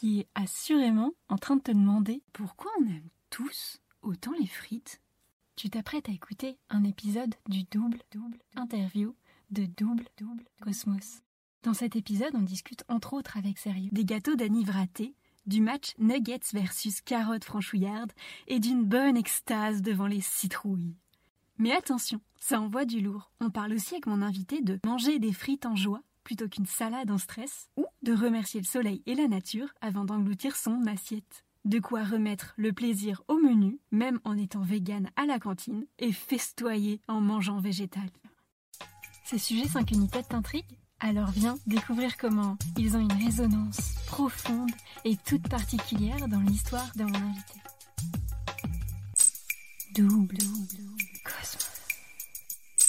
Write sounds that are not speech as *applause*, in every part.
qui est assurément en train de te demander pourquoi on aime tous autant les frites. Tu t'apprêtes à écouter un épisode du double double interview de double double cosmos. Dans cet épisode, on discute entre autres avec sérieux des gâteaux d'Annie Vraté, du match Nuggets versus carottes franchouillardes et d'une bonne extase devant les citrouilles. Mais attention, ça envoie du lourd. On parle aussi avec mon invité de manger des frites en joie plutôt qu'une salade en stress, ou de remercier le soleil et la nature avant d'engloutir son assiette. De quoi remettre le plaisir au menu, même en étant vegan à la cantine, et festoyer en mangeant végétal. Ces sujets sans qu'une tête t'intrigue? Alors viens découvrir comment ils ont une résonance profonde et toute particulière dans l'histoire de mon invité. Double, Cosmos.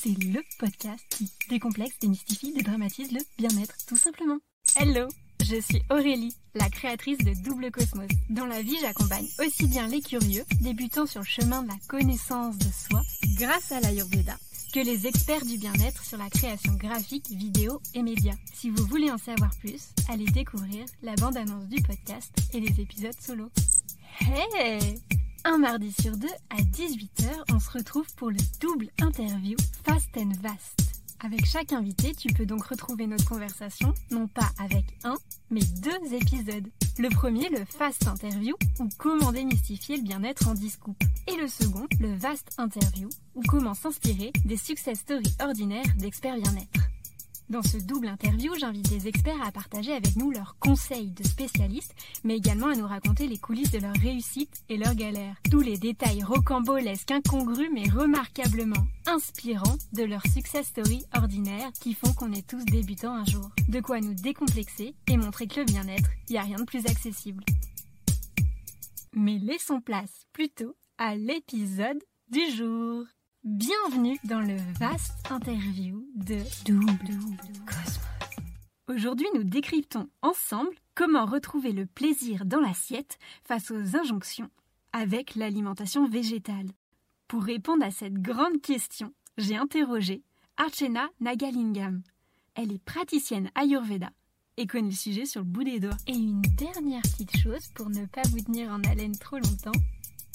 C'est le podcast qui décomplexe, démystifie, dédramatise le bien-être, tout simplement. Hello je suis Aurélie, la créatrice de Double Cosmos. Dans la vie, j'accompagne aussi bien les curieux, débutant sur le chemin de la connaissance de soi, grâce à l'Ayurveda, que les experts du bien-être sur la création graphique, vidéo et médias. Si vous voulez en savoir plus, allez découvrir la bande-annonce du podcast et les épisodes solo. Hey Un mardi sur deux à 18h, on se retrouve pour le double interview Fast and Vast. Avec chaque invité, tu peux donc retrouver notre conversation, non pas avec un, mais deux épisodes. Le premier, le Fast Interview, ou comment démystifier le bien-être en discours. Et le second, le Vast Interview, ou comment s'inspirer des success stories ordinaires d'experts bien-être. Dans ce double interview, j'invite des experts à partager avec nous leurs conseils de spécialistes, mais également à nous raconter les coulisses de leur réussite et leurs galères. Tous les détails rocambolesques, incongrus, mais remarquablement inspirants de leur success story ordinaire qui font qu'on est tous débutants un jour. De quoi nous décomplexer et montrer que le bien-être, il n'y a rien de plus accessible. Mais laissons place plutôt à l'épisode du jour. Bienvenue dans le vaste interview de Double Cosmos. Aujourd'hui, nous décryptons ensemble comment retrouver le plaisir dans l'assiette face aux injonctions avec l'alimentation végétale. Pour répondre à cette grande question, j'ai interrogé Archena Nagalingam. Elle est praticienne Ayurveda et connaît le sujet sur le bout des doigts. Et une dernière petite chose pour ne pas vous tenir en haleine trop longtemps,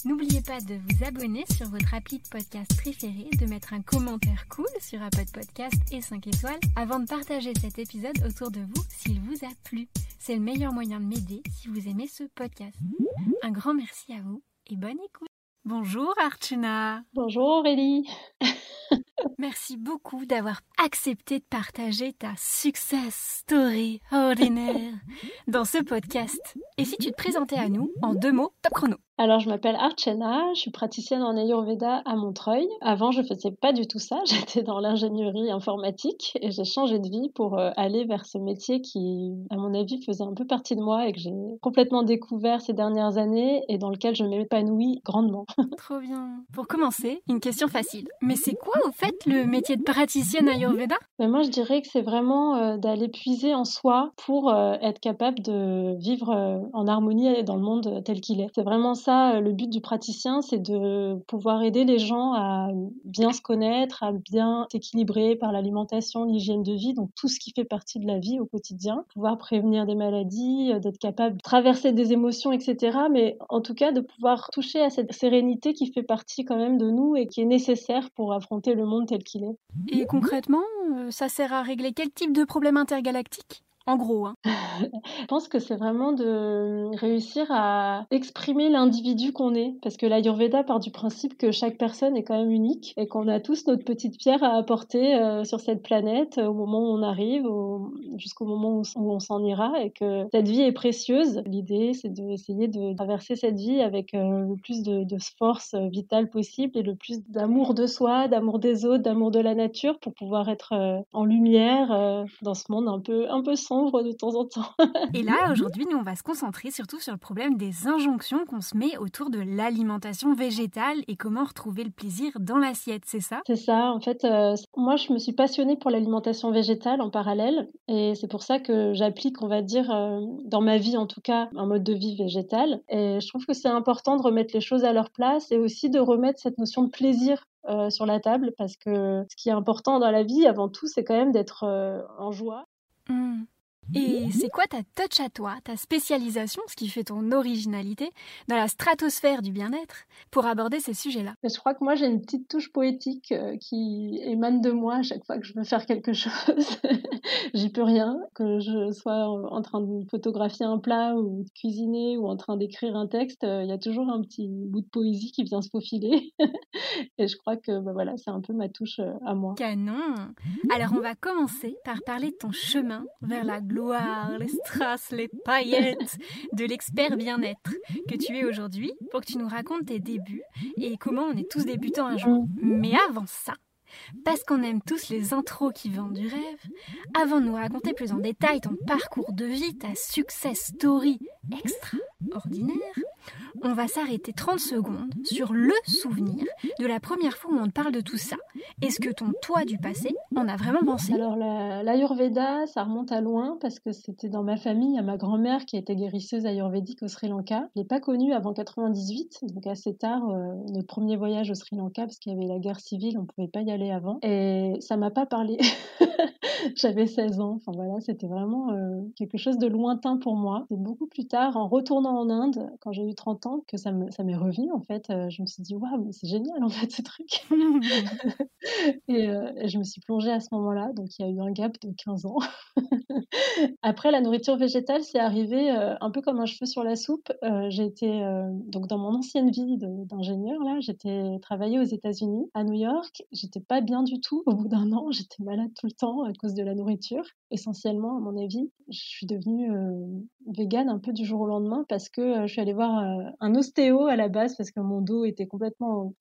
N'oubliez pas de vous abonner sur votre appli de podcast préféré, de mettre un commentaire cool sur Apple Podcast et 5 étoiles avant de partager cet épisode autour de vous s'il vous a plu. C'est le meilleur moyen de m'aider si vous aimez ce podcast. Un grand merci à vous et bonne écoute. Bonjour Archana. Bonjour Aurélie. *laughs* Merci beaucoup d'avoir accepté de partager ta success story ordinaire dans ce podcast. Et si tu te présentais à nous en deux mots, top chrono. Alors, je m'appelle Archana, je suis praticienne en Ayurveda à Montreuil. Avant, je faisais pas du tout ça, *laughs* j'étais dans l'ingénierie informatique et j'ai changé de vie pour euh, aller vers ce métier qui, à mon avis, faisait un peu partie de moi et que j'ai complètement découvert ces dernières années et dans lequel je m'épanouis grandement. *laughs* Trop bien. Pour commencer, une question facile. Mais c'est quoi, au fait, le métier de praticienne Ayurveda? Mais Moi, je dirais que c'est vraiment euh, d'aller puiser en soi pour euh, être capable de vivre en harmonie dans le monde tel qu'il est. C'est vraiment ça euh, le but du praticien, c'est de pouvoir aider les gens à bien se connaître, à bien s'équilibrer par l'alimentation, l'hygiène de vie, donc tout ce qui fait partie de la vie au quotidien, pouvoir prévenir des maladies, euh, d'être capable de traverser des émotions, etc. Mais en tout cas, de pouvoir toucher à cette sérénité qui fait partie quand même de nous et qui est nécessaire pour affronter le monde tel qu'il est. Et concrètement, euh, ça sert à régler quel type de problème intergalactique? En gros. Hein. *laughs* je pense que c'est vraiment de réussir à exprimer l'individu qu'on est. Parce que l'Ayurveda part du principe que chaque personne est quand même unique et qu'on a tous notre petite pierre à apporter euh, sur cette planète au moment où on arrive, jusqu'au moment où, on s'en ira et que cette vie est précieuse. L'idée, c'est d'essayer de, traverser cette vie avec euh, le plus de, force vitale possible et le plus d'amour de soi, d'amour des autres, d'amour de la nature pour pouvoir être euh, en lumière dans ce monde un peu, un peu sombre de temps en temps. Et là, aujourd'hui, nous, on va se concentrer surtout sur le problème des injonctions qu'on se met autour de l'alimentation végétale et comment retrouver le plaisir dans l'assiette, c'est ça? C'est ça. En fait, euh, moi, je me suis passionnée pour l'alimentation végétale en parallèle et c'est pour ça que j'applique, on va dire, euh, dans ma vie en tout cas, un mode de vie végétal. Et je trouve que c'est important de remettre les choses à leur place et aussi de remettre cette notion de plaisir euh, sur la table parce que ce qui est important dans la vie avant tout c'est quand même d'être en joie. Mmh. Et c'est quoi ta touch à toi, ta spécialisation, ce qui fait ton originalité dans la stratosphère du bien-être pour aborder ces sujets-là? Je crois que moi j'ai une petite touche poétique euh, qui émane de moi à chaque fois que je veux faire quelque chose. *laughs* J'y peux rien, que je sois en train de photographier un plat ou de cuisiner ou en train d'écrire un texte, euh, il y a toujours un petit bout de poésie qui vient se faufiler. *laughs* Et je crois que bah, voilà, c'est un peu ma touche euh, à moi. Canon Alors on va commencer par parler de ton chemin vers la gloire, les strass, les paillettes de l'expert bien-être que tu es aujourd'hui pour que tu nous racontes tes débuts et comment on est tous débutants un jour. Mais avant ça, parce qu'on aime tous les intros qui vendent du rêve, avant de nous raconter plus en détail ton parcours de vie, ta success story extraordinaire, on va s'arrêter 30 secondes sur le souvenir de la première fois où on te parle de tout ça. Est-ce que ton toi du passé en a vraiment pensé? Alors l'Ayurveda, ça remonte à loin parce que c'était dans ma famille, a ma grand-mère qui était guérisseuse ayurvédique au Sri Lanka. Je l'ai pas connue avant 98, donc assez tard, euh, notre premier voyage au Sri Lanka parce qu'il y avait la guerre civile, on pouvait pas y aller avant. Et ça m'a pas parlé. *laughs* J'avais 16 ans, enfin voilà, c'était vraiment euh, quelque chose de lointain pour moi. C'est beaucoup plus tard, en retournant en Inde, quand j'ai eu 30 ans, que ça m'est revenu en fait. Euh, je me suis dit, waouh, mais c'est génial en fait ce truc. *laughs* Euh, et, je me suis plongée à ce moment-là, donc il y a eu un gap de 15 ans. *laughs* Après, la nourriture végétale, c'est arrivé un peu comme un cheveu sur la soupe. j'ai été, donc dans mon ancienne vie d'ingénieur, là, j'étais travaillée aux États-Unis, à New York. J'étais pas bien du tout. Au bout d'un an, *laughs* j'étais malade tout le temps à cause de la nourriture, essentiellement à mon avis. Je suis devenue euh, végane un peu du jour au lendemain parce que euh, je suis allée voir euh, un ostéo à la base parce que mon dos était complètement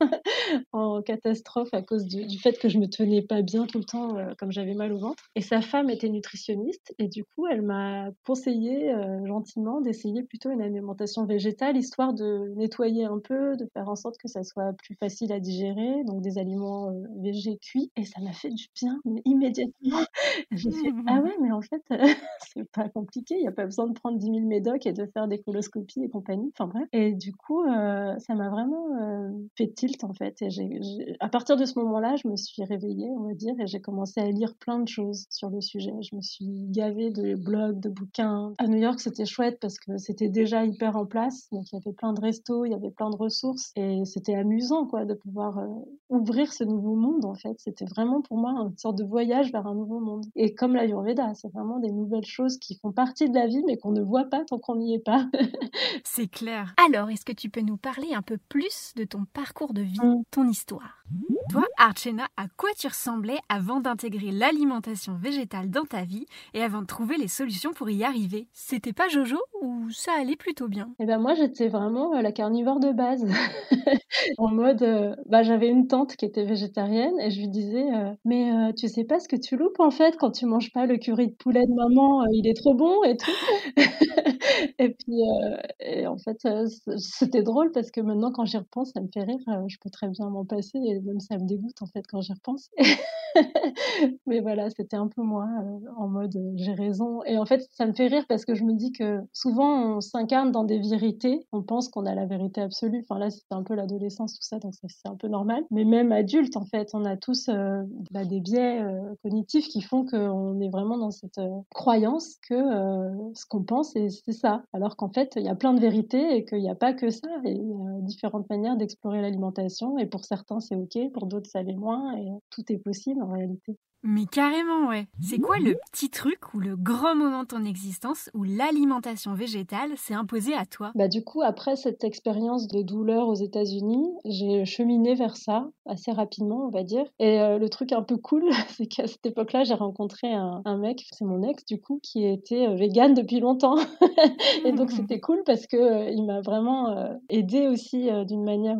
en, *laughs* catastrophe à cause du, fait que je me tenais pas bien tout le temps comme j'avais mal au ventre. Et sa femme était nutritionniste et du coup elle m'a conseillé gentiment d'essayer plutôt une alimentation végétale histoire de nettoyer un peu, de faire en sorte que ça soit plus facile à digérer, donc des aliments végés cuits. Et ça m'a fait du bien immédiatement. *laughs* Je me suis dit, ah ouais, mais en fait, *laughs* c'est pas compliqué, il n'y a pas besoin de prendre 10 000 médocs et de faire des coloscopies et compagnie. Enfin bref. Et du coup, euh, ça m'a vraiment euh, fait tilt en fait. Et à partir de ce moment-là, je me suis réveillée, on va dire, et j'ai commencé à lire plein de choses sur le sujet. Je me suis gavée de blogs, de bouquins. À New York, c'était chouette parce que c'était déjà hyper en place. Donc il y avait plein de restos, il y avait plein de ressources et c'était amusant quoi de pouvoir euh, ouvrir ce nouveau monde en fait. C'était vraiment pour moi une sorte de voyage vers un nouveau monde. Et comme l'Ayurveda, c'est vraiment des nouvelles choses qui font partie de la vie mais qu'on ne voit pas tant qu'on n'y est pas. c'est clair. Alors, est-ce que tu peux nous parler un peu plus de ton parcours de vie, mm. ton histoire? Toi, Archena, à quoi tu ressemblais avant d'intégrer l'alimentation végétale dans ta vie et avant de trouver les solutions pour y arriver? C'était pas Jojo ou ça allait plutôt bien? Eh ben moi, j'étais vraiment euh, la carnivore de base. *laughs* en mode, euh, bah, j'avais une tante qui était végétarienne et je lui disais, euh, mais tu sais pas ce que tu loupes en fait quand tu manges pas le curry de poulet de maman, il est trop bon et tout. *laughs* et puis, en fait, c'était drôle parce que maintenant, quand j'y repense, ça me fait rire. Je peux très bien m'en passer même ça me dégoûte en fait quand j'y repense. *laughs* Mais voilà, c'était un peu moi en mode j'ai raison. Et en fait, ça me fait rire parce que je me dis que souvent on s'incarne dans des vérités. On pense qu'on a la vérité absolue. Enfin là, c'était un peu l'adolescence, tout ça, donc c'est un peu normal. Mais même adulte, en fait, on a tous bah, des biais cognitifs qui font qu'on est vraiment dans cette croyance que ce qu'on pense, c'est ça. Alors qu'en fait, il y a plein de vérités et qu'il n'y a pas que ça. il y a différentes manières d'explorer l'alimentation. Et pour certains, c'est Pour d'autres, ça l'est moins. Et tout est possible en réalité. Mais carrément, ouais. C'est quoi le petit truc ou le grand moment de ton existence où l'alimentation végétale s'est imposée à toi? Bah du coup, après cette expérience de douleur aux États-Unis, j'ai cheminé vers ça assez rapidement, on va dire. Et euh, le truc un peu cool, *laughs* c'est qu'à cette époque-là, j'ai rencontré un, mec, c'est mon ex du coup, qui était euh, vegan depuis longtemps. *laughs* et donc c'était cool parce que euh, il m'a vraiment aidé aussi d'une manière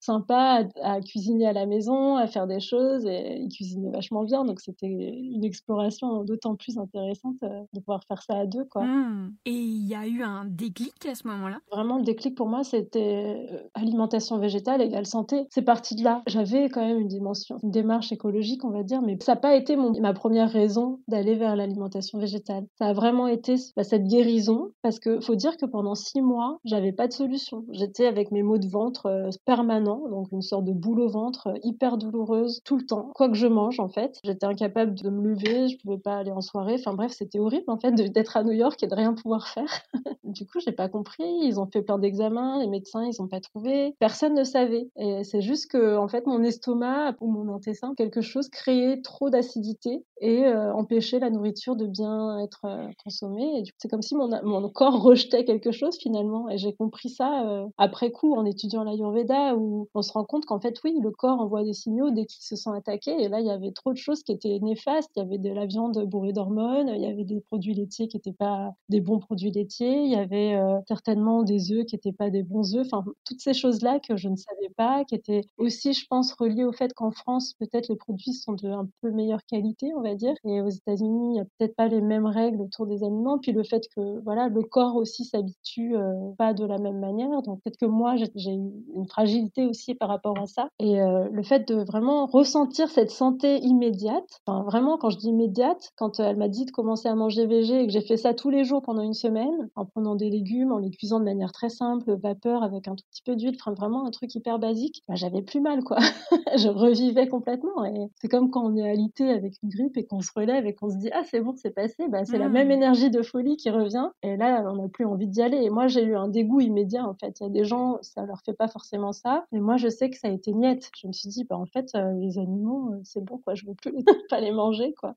sympa à, à, cuisiner à la maison, à faire des choses. Et il cuisinait vachement bien, donc c'était une exploration d'autant plus intéressante euh, de pouvoir faire ça à deux. Quoi. Mmh. Et il y a eu un déclic à ce moment-là? Vraiment, le déclic pour moi, c'était euh, alimentation végétale égale santé. C'est parti de là. J'avais quand même une dimension, une démarche écologique, on va dire, mais ça n'a pas été mon, ma première raison d'aller vers l'alimentation végétale. Ça a vraiment été bah, cette guérison, parce que faut dire que pendant six mois, j'avais pas de solution. J'étais avec mes maux de ventre euh, permanents, donc une sorte de boule au ventre hyper douloureuse tout le temps, quoi que je mange en fait. J'étais incapable de me lever, je pouvais pas aller en soirée. Enfin bref, c'était horrible en fait d'être à New York et de rien pouvoir faire. *laughs* du coup, j'ai pas compris. Ils ont fait plein d'examens, les médecins, ils ont pas trouvé. Personne ne savait. Et c'est juste que en fait, mon estomac ou mon intestin, quelque chose créait trop d'acidité et euh, empêchait la nourriture de bien être euh, consommée. Et c'est comme si mon, mon corps rejetait quelque chose finalement. Et j'ai compris ça euh, après coup en étudiant l'Ayurveda où on se rend compte qu'en fait, oui, le corps envoie des signaux dès qu'il se sent attaqué. Et là, il y avait trop de choses qui étaient néfastes. Il y avait de la viande bourrée d'hormones, il y avait des produits laitiers qui n'étaient pas des bons produits laitiers, il y avait euh, certainement des œufs qui n'étaient pas des bons œufs. Enfin, toutes ces choses-là que je ne savais pas, qui étaient aussi, je pense, reliées au fait qu'en France, peut-être les produits sont de un peu meilleure qualité, on va dire. Et aux États-Unis, il n'y a peut-être pas les mêmes règles autour des aliments. Puis le fait que, voilà, le corps aussi s'habitue euh, pas de la même manière. Donc peut-être que moi, j'ai eu une fragilité aussi par rapport à ça. Et euh, le fait de vraiment ressentir cette santé immédiate, enfin vraiment quand je dis immédiate, quand elle m'a dit de commencer à manger végé et que j'ai fait ça tous les jours pendant une semaine, en prenant des légumes, en les cuisant de manière très simple, vapeur avec un tout petit peu d'huile, enfin vraiment un truc hyper basique, bah, j'avais plus mal quoi. *laughs* je revivais complètement. Et c'est comme quand on est alité avec une grippe et qu'on se relève et qu'on se dit ah c'est bon c'est passé, bah, c'est la même mmh. énergie de folie qui revient. Et là on n'a plus envie d'y aller. Et moi j'ai eu un dégoût immédiat en fait. Il y a des gens ça leur fait pas forcément ça, mais moi je sais que ça a été niette. Je me suis dit bah en fait euh, les animaux euh, c'est bon quoi, je veux plus pas les manger quoi.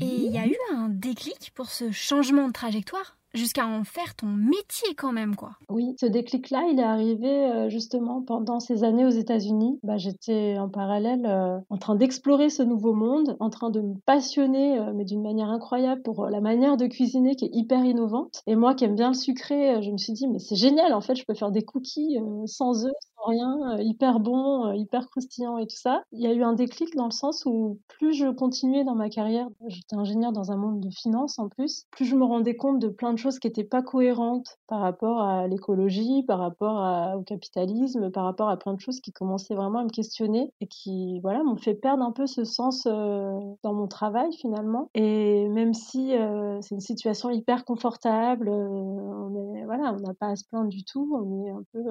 Et il y a eu un déclic pour ce changement de trajectoire jusqu'à en faire ton métier quand même, quoi. Oui, ce déclic-là, il est arrivé euh, justement pendant ces années aux États-Unis. Bah, j'étais en parallèle euh, en train d'explorer ce nouveau monde, en train de me passionner, euh, mais d'une manière incroyable, pour la manière de cuisiner qui est hyper innovante. Et moi qui aime bien le sucré, je me suis dit, mais c'est génial, en fait, je peux faire des cookies sans œufs, rien, euh, hyper bon, euh, hyper croustillant et tout ça. Il y a eu un déclic dans le sens où plus je continuais dans ma carrière, j'étais ingénieur dans un monde de finance en plus, plus je me rendais compte de plein de choses qui n'étaient pas cohérentes par rapport à l'écologie, par rapport au capitalisme, par rapport à plein de choses qui commençaient vraiment à me questionner et qui voilà m'ont fait perdre un peu ce sens euh, dans mon travail finalement. Et même si c'est une situation hyper confortable, on est voilà, on n'a pas à se plaindre du tout, on est un peu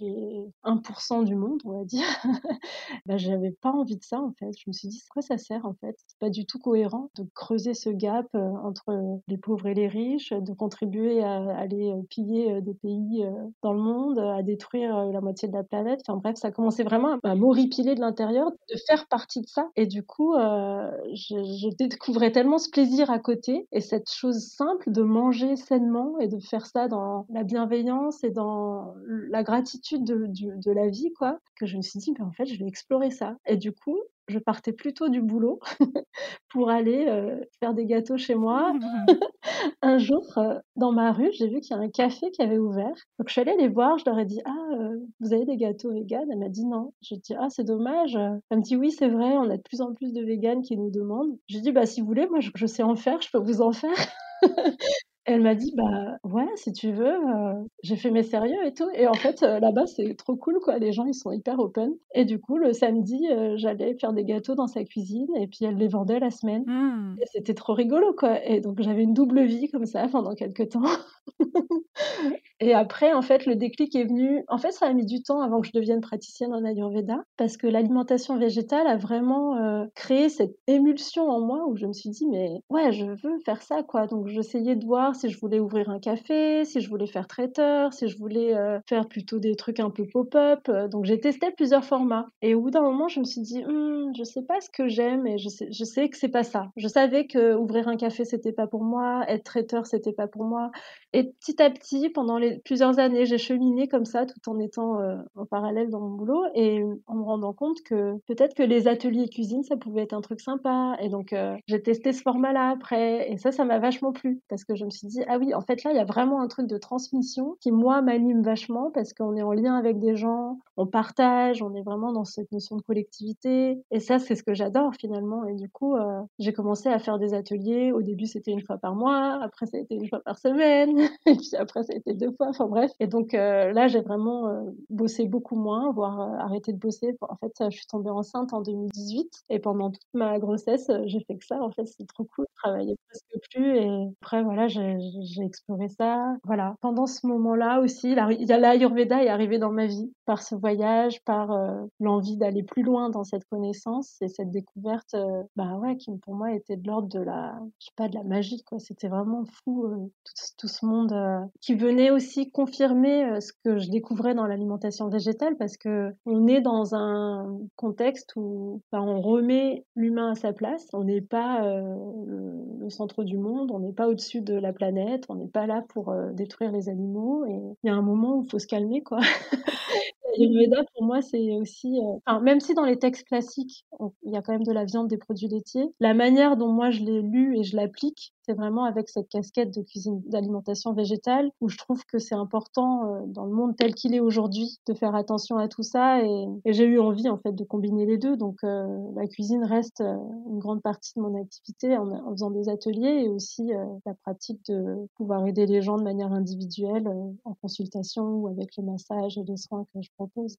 les 1% du monde, on va dire, *laughs* bah, j'avais pas envie de ça en fait. Je me suis dit, quoi ça sert en fait? C'est pas du tout cohérent de creuser ce gap euh, entre les pauvres et les riches, de contribuer à aller euh, piller euh, des pays dans le monde, à détruire la moitié de la planète. Enfin bref, ça commençait vraiment à m'horripiler de l'intérieur, de faire partie de ça. Et du coup, je, je découvrais tellement ce plaisir à côté et cette chose simple de manger sainement et de faire ça dans la bienveillance et dans la gratitude de, du, de la vie, quoi, que je me suis dit, mais en fait, je vais explorer ça. Et du coup, je partais plutôt du boulot *laughs* pour aller euh, faire des gâteaux chez moi. *laughs* *laughs* un jour, euh, dans ma rue, j'ai vu qu'il y a un café qui avait ouvert. Donc, je suis allée les voir. Je leur ai dit, ah, euh, vous avez des gâteaux véganes? Elle m'a dit non. J'ai dit, ah, c'est dommage. Elle me dit, oui, c'est vrai, on a de plus en plus de véganes qui nous demandent. J'ai dit, bah, si vous voulez, moi, je sais en faire, je peux vous en faire. Elle m'a dit: «Bah, ouais, si tu veux», j'ai fait mes sérieux et tout. Et en fait, là-bas, c'est trop cool, quoi. Les gens, ils sont hyper open. Et du coup, le samedi, j'allais faire des gâteaux dans sa cuisine et puis elle les vendait la semaine. Mmh. et c'était trop rigolo, quoi. Et donc j'avais une double vie comme ça pendant quelques temps. *laughs* Et après, en fait, le déclic est venu. En fait, ça a mis du temps avant que je devienne praticienne en ayurveda parce que l'alimentation végétale a vraiment, créé cette émulsion en moi où je me suis dit: «Mais ouais, je veux faire ça, quoi», donc j'essayais de voir si je voulais ouvrir un café, si je voulais faire traiteur, si je voulais euh, faire plutôt des trucs un peu pop-up. Euh, donc j'ai testé plusieurs formats. Et au bout d'un moment, je me suis dit, hm, je sais pas ce que j'aime et je sais, je sais que c'est pas ça. Je savais que ouvrir un café c'était pas pour moi, être traiteur c'était pas pour moi. Et petit à petit, pendant plusieurs années, j'ai cheminé comme ça, tout en étant euh, en parallèle dans mon boulot et en me rendant compte que peut-être que les ateliers cuisine ça pouvait être un truc sympa. Et donc j'ai testé ce format-là après et ça, ça m'a vachement plu parce que je me suis dit, ah oui, en fait, là, il y a vraiment un truc de transmission qui, moi, m'anime vachement parce qu'on est en lien avec des gens, on partage, on est vraiment dans cette notion de collectivité. Et ça, c'est ce que j'adore finalement. Et du coup, euh, j'ai commencé à faire des ateliers. Au début, c'était une fois par mois. Après, ça a été une fois par semaine. *laughs* et puis après, ça a été deux fois. Enfin bref. Et donc là, j'ai vraiment bossé beaucoup moins, voire arrêté de bosser. En fait, je suis tombée enceinte en 2018 et pendant toute ma grossesse, j'ai fait que ça. En fait, c'est trop cool. Je travaillais presque plus et après, voilà, j'ai exploré ça. Voilà. Pendant ce moment-là aussi, l'Ayurveda est arrivé dans ma vie par ce voyage, par l'envie d'aller plus loin dans cette connaissance et cette découverte, bah ouais, qui pour moi était de l'ordre de la, je sais pas, de la magie, quoi. C'était vraiment fou, tout, tout, ce monde qui venait aussi confirmer ce que je découvrais dans l'alimentation végétale parce que on est dans un contexte où bah, on remet l'humain à sa place. On n'est pas le, centre du monde, on n'est pas au-dessus de la on n'est pas là pour détruire les animaux. Et il y a un moment où il faut se calmer, quoi. *laughs* L'Ayurveda, pour moi, c'est aussi. Enfin, même si dans les textes classiques, il y a quand même de la viande, des produits laitiers, la manière dont moi je l'ai lu et je l'applique, c'est vraiment avec cette casquette de cuisine d'alimentation végétale où je trouve que c'est important euh, dans le monde tel qu'il est aujourd'hui de faire attention à tout ça et, j'ai eu envie en fait de combiner les deux donc euh, la cuisine reste euh, une grande partie de mon activité en, faisant des ateliers et aussi la pratique de pouvoir aider les gens de manière individuelle en consultation ou avec les massages et les soins que je propose.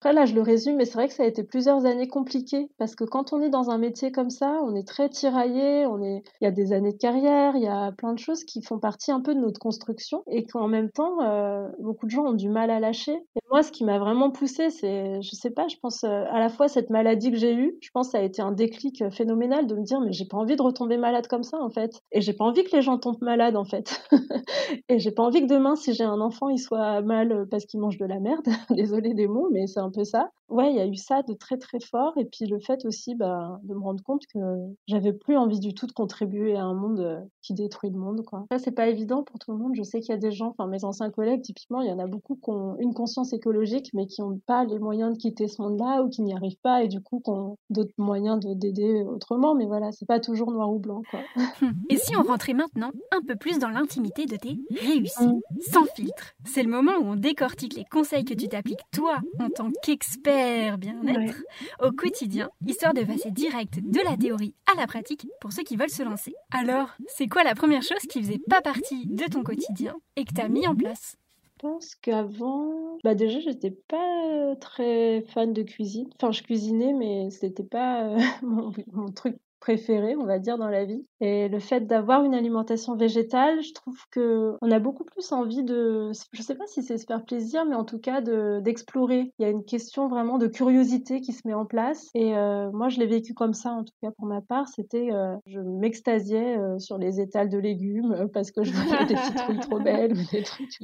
Après là je le résume mais c'est vrai que ça a été plusieurs années compliquées parce que quand on est dans un métier comme ça on est très tiraillé on est il y a des années de carrière, il y a plein de choses qui font partie un peu de notre construction et qu'en même temps, euh, beaucoup de gens ont du mal à lâcher. Et moi, ce qui m'a vraiment poussé, c'est, je sais pas, je pense euh, à la fois cette maladie que j'ai eue, je pense que ça a été un déclic euh, phénoménal de me dire, mais j'ai pas envie de retomber malade comme ça, en fait. Et j'ai pas envie que les gens tombent malades, en fait. *laughs* et j'ai pas envie que demain, si j'ai un enfant, il soit mal parce qu'il mange de la merde. *laughs* Désolée des mots, mais c'est un peu ça. Ouais, il y a eu ça de très très fort. Et puis le fait aussi bah, de me rendre compte que j'avais plus envie du tout de contribuer à un monde euh, qui détruit le monde. Quoi. Ça, c'est pas évident pour tout le monde. Je sais qu'il y a des gens, enfin mes anciens collègues, typiquement, il y en a beaucoup qui ont une conscience écologique, mais qui n'ont pas les moyens de quitter ce monde-là ou qui n'y arrivent pas et du coup qui ont d'autres moyens d'aider autrement. Mais voilà, c'est pas toujours noir ou blanc. Quoi. *laughs* Et si on rentrait maintenant un peu plus dans l'intimité de tes réussites, mmh. sans filtre C'est le moment où on décortique les conseils que tu t'appliques toi en tant qu'expert bien-être au quotidien, histoire de passer direct de la théorie à la pratique pour ceux qui veulent se lancer. Alors, c'est quoi la première chose qui faisait pas partie de ton quotidien et que tu as mis en place? Je pense qu'avant, bah déjà, j'étais pas très fan de cuisine. Enfin, je cuisinais, mais c'était pas euh, *laughs* mon, truc préféré, on va dire, dans la vie. Et le fait d'avoir une alimentation végétale, je trouve que on a beaucoup plus envie de, je sais pas si c'est se faire plaisir, mais en tout cas de d'explorer. Il y a une question vraiment de curiosité qui se met en place. Et euh, moi, je l'ai vécu comme ça, en tout cas pour ma part. C'était, euh, je m'extasiais euh, sur les étals de légumes parce que je voyais des *laughs* citrouilles trop belles ou des trucs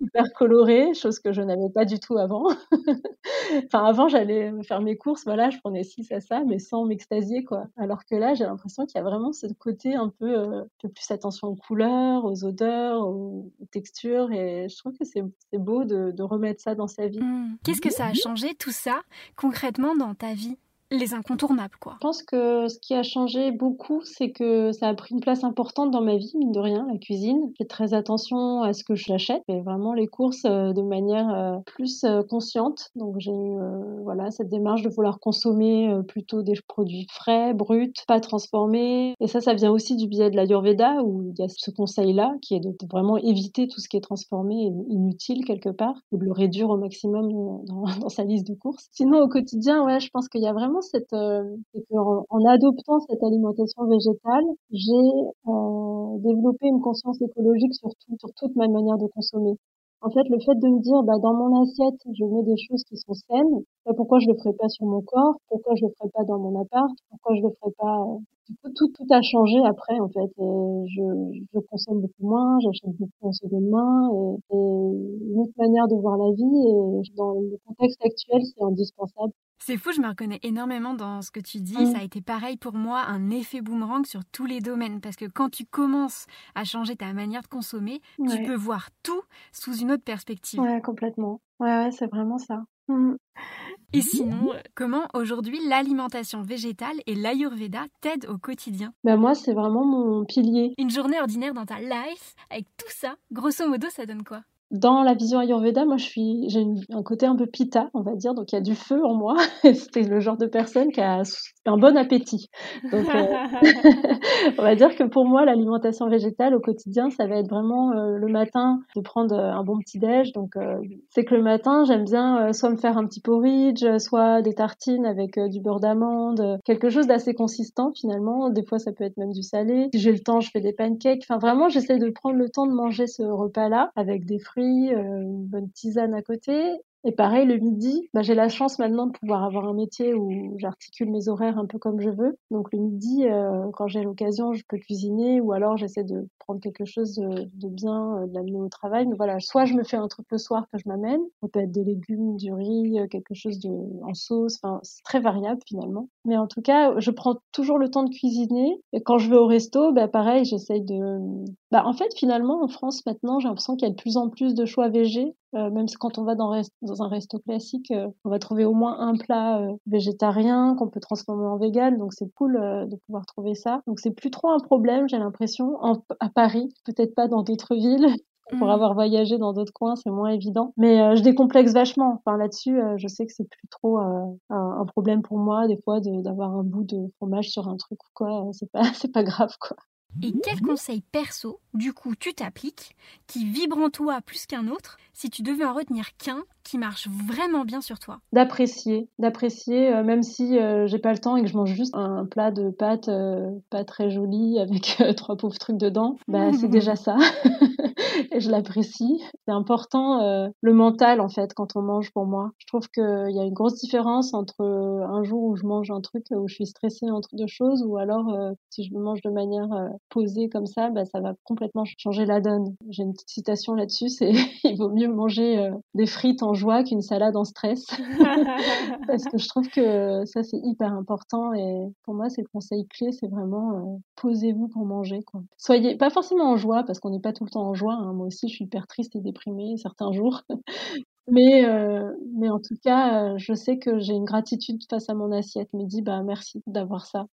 hyper colorés, chose que je n'avais pas du tout avant. *laughs* enfin, avant, j'allais faire mes courses, voilà, je prenais ci, ça, ça, mais sans m'extasier, quoi. Alors que là, j'ai l'impression qu'il y a vraiment ce côté un peu, euh, peu plus attention aux couleurs, aux odeurs, aux, textures, et je trouve que c'est beau de, de, remettre ça dans sa vie. Mmh. Qu'est-ce que ça a changé, tout ça, concrètement, dans ta vie? Les incontournables, quoi. Je pense que ce qui a changé beaucoup, c'est que ça a pris une place importante dans ma vie, mine de rien, la cuisine. Je fais très attention à ce que j'achète, et vraiment les courses euh, de manière euh, plus euh, consciente. Donc j'ai eu voilà cette démarche de vouloir consommer plutôt des produits frais, bruts, pas transformés. Et ça, ça vient aussi du biais de l'Ayurveda, où il y a ce conseil-là, qui est de, vraiment éviter tout ce qui est transformé et inutile quelque part, ou de le réduire au maximum dans, dans sa liste de courses. Sinon, au quotidien, ouais, je pense qu'il y a vraiment cette, euh, en, adoptant cette alimentation végétale, j'ai euh, développé une conscience écologique sur, sur toute ma manière de consommer. En fait, le fait de me dire, bah, dans mon assiette, je mets des choses qui sont saines, bah, pourquoi je le ferais pas sur mon corps? Pourquoi je le ferais pas dans mon appart? Pourquoi je le ferais pas euh, Du coup, tout, tout a changé après, en fait. Et je, je consomme beaucoup moins, j'achète beaucoup en seconde main, et, et une autre manière de voir la vie. Et dans le contexte actuel, c'est indispensable. C'est fou, je me reconnais énormément dans ce que tu dis. Mm. Ça a été pareil pour moi, un effet boomerang sur tous les domaines. Parce que quand tu commences à changer ta manière de consommer, tu peux voir tout sous une autre perspective. Ouais, complètement. Ouais, ouais c'est vraiment ça. Mm. Et sinon, comment aujourd'hui l'alimentation végétale et l'ayurveda t'aident au quotidien? Bah Moi, c'est vraiment mon pilier. Une journée ordinaire dans ta life, avec tout ça, grosso modo, ça donne quoi? Dans la vision Ayurveda, moi, je suis, j'ai un côté un peu pita, on va dire, donc il y a du feu en moi. *laughs* C'était le genre de personne qui a un bon appétit. Donc, euh, *laughs* on va dire que pour moi, l'alimentation végétale au quotidien, ça va être vraiment euh, le matin de prendre euh, un bon petit déj. Donc, c'est que le matin, j'aime bien soit me faire un petit porridge, soit des tartines avec du beurre d'amande, quelque chose d'assez consistant finalement. Des fois, ça peut être même du salé. Si j'ai le temps, je fais des pancakes. Enfin, vraiment, j'essaie de prendre le temps de manger ce repas-là avec des fruits, une bonne tisane à côté et pareil, le midi, bah, j'ai la chance maintenant de pouvoir avoir un métier où j'articule mes horaires un peu comme je veux. Donc le midi, euh, quand j'ai l'occasion, je peux cuisiner ou alors j'essaie de prendre quelque chose de, bien, euh, de l'amener au travail. Mais voilà, soit je me fais un truc le soir que je m'amène. Ça peut être des légumes, du riz, euh, quelque chose de, en sauce. Enfin, c'est très variable finalement. Mais en tout cas, je prends toujours le temps de cuisiner. Et quand je vais au resto, bah, pareil, j'essaye de... Bah, en fait, finalement, en France, maintenant, j'ai l'impression qu'il y a de plus en plus de choix végés. Euh, même si quand on va dans, dans un resto classique, euh, on va trouver au moins un plat euh, végétarien qu'on peut transformer en vegan. Donc c'est cool de pouvoir trouver ça. Donc c'est plus trop un problème, j'ai l'impression, à Paris, peut-être pas dans d'autres *laughs* villes. Pour mmh. avoir voyagé dans d'autres coins, c'est moins évident. Mais je décomplexe vachement. Enfin, là-dessus, je sais que c'est plus trop un, un, problème pour moi, des fois, d'avoir un bout de fromage sur un truc ou quoi. C'est pas, *laughs* c'est pas grave, quoi. Et quels conseils perso, du coup, tu t'appliques, qui vibrent en toi plus qu'un autre, si tu devais en retenir qu'un qui marche vraiment bien sur toi D'apprécier, d'apprécier, euh, même si euh, j'ai pas le temps et que je mange juste un plat de pâtes euh, pas très joli avec trois pauvres trucs dedans, bah, c'est déjà ça. *laughs* et je l'apprécie. C'est important le mental en fait quand on mange pour moi. Je trouve qu'il y a une grosse différence entre un jour où je mange un truc où je suis stressée entre deux choses ou alors si je le mange de manière posée comme ça, bah, ça va complètement changer la donne. J'ai une petite citation là-dessus, c'est *laughs* il vaut mieux manger des frites en joie qu'une salade en stress. *laughs* Parce que je trouve que ça, c'est hyper important. Et pour moi, c'est le conseil clé, c'est vraiment euh, posez-vous pour manger. Quoi. Soyez pas forcément en joie, parce qu'on n'est pas tout le temps en joie. Hein. Moi aussi, je suis hyper triste et déprimée certains jours. *laughs* Mais, euh, mais en tout cas, euh, je sais que j'ai une gratitude face à mon assiette. Je me dis, bah, merci d'avoir ça.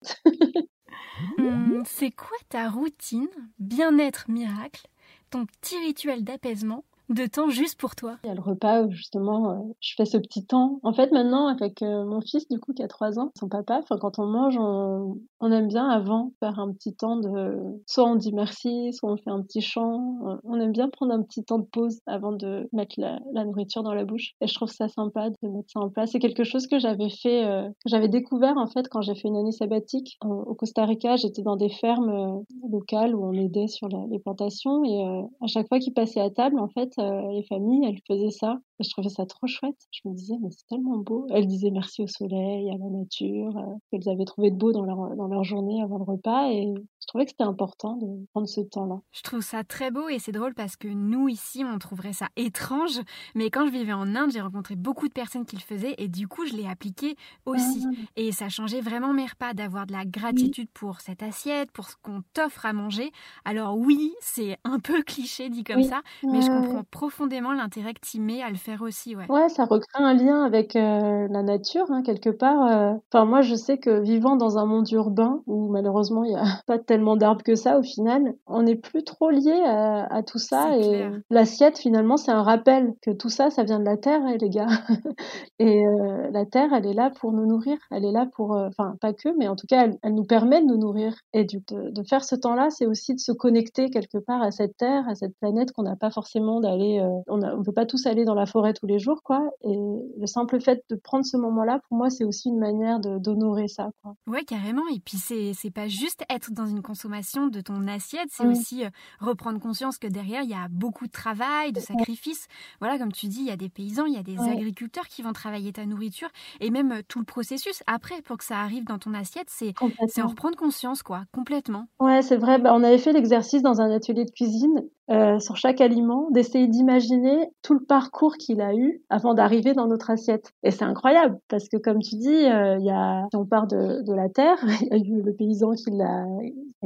Hum, *laughs* c'est quoi ta routine bien-être miracle, ton petit rituel d'apaisement de temps juste pour toi Il y a le repas où justement euh, je fais ce petit temps. En fait maintenant avec euh, mon fils du coup qui a 3 ans, son papa, quand on mange on, aime bien avant faire un petit temps de soit on dit merci, soit on fait un petit chant. On aime bien prendre un petit temps de pause avant de mettre la, nourriture dans la bouche et je trouve ça sympa de mettre ça en place. C'est quelque chose que j'avais fait euh, que j'avais découvert en fait quand j'ai fait une année sabbatique au Costa Rica, j'étais dans des fermes locales où on aidait sur les plantations et à chaque fois qu'il passait à table en fait euh, les familles, elles faisaient ça. Je trouvais ça trop chouette. Je me disais, mais c'est tellement beau. Elles disaient merci au soleil, à la nature, euh, qu'elles avaient trouvé de beau dans leur, dans leur journée avant le repas. Et je trouvais que c'était important de prendre ce temps-là. Je trouve ça très beau et c'est drôle parce que nous, ici, on trouverait ça étrange. Mais quand je vivais en Inde, j'ai rencontré beaucoup de personnes qui le faisaient et du coup, je l'ai appliqué aussi. Ah. Et ça changeait vraiment mes repas d'avoir de la gratitude pour cette assiette, pour ce qu'on t'offre à manger. Alors oui, c'est un peu *laughs* cliché dit comme ça, mais je comprends profondément l'intérêt que tu mets à le faire aussi. Ouais, ouais ça recrée un lien avec euh, la nature, hein, quelque part. Euh. Enfin, moi, je sais que vivant dans un monde urbain, où malheureusement, il n'y a *laughs* pas tellement d'arbres que ça, au final, on n'est plus trop lié à, tout ça. Et l'assiette, finalement, c'est un rappel que tout ça, ça vient de la terre, hein, les gars. *laughs* et euh, la terre, elle est là pour nous nourrir. Elle est là pour, enfin, pas que, mais en tout cas, elle, nous permet de nous nourrir. Et du, de, de faire ce temps-là, c'est aussi de se connecter quelque part à cette terre, à cette planète qu'on n'a pas forcément d'aller on ne peut pas tous aller dans la forêt tous les jours, quoi. Et le simple fait de prendre ce moment-là, pour moi, c'est aussi une manière d'honorer ça, quoi. Ouais, carrément. Et puis, c'est pas juste être dans une consommation de ton assiette, c'est aussi euh, reprendre conscience que derrière, il y a beaucoup de travail, de sacrifices. Voilà, comme tu dis, il y a des paysans, il y a des agriculteurs qui vont travailler ta nourriture et même euh, tout le processus après pour que ça arrive dans ton assiette, c'est en reprendre conscience, quoi, complètement. Ouais, c'est vrai. Bah, on avait fait l'exercice dans un atelier de cuisine euh, sur chaque aliment, d'essayer d'imaginer tout le parcours qu'il a eu avant d'arriver dans notre assiette. Et c'est incroyable parce que comme tu dis, euh, y a, si on part de, de la terre, *laughs* il y a eu le paysan qui l'a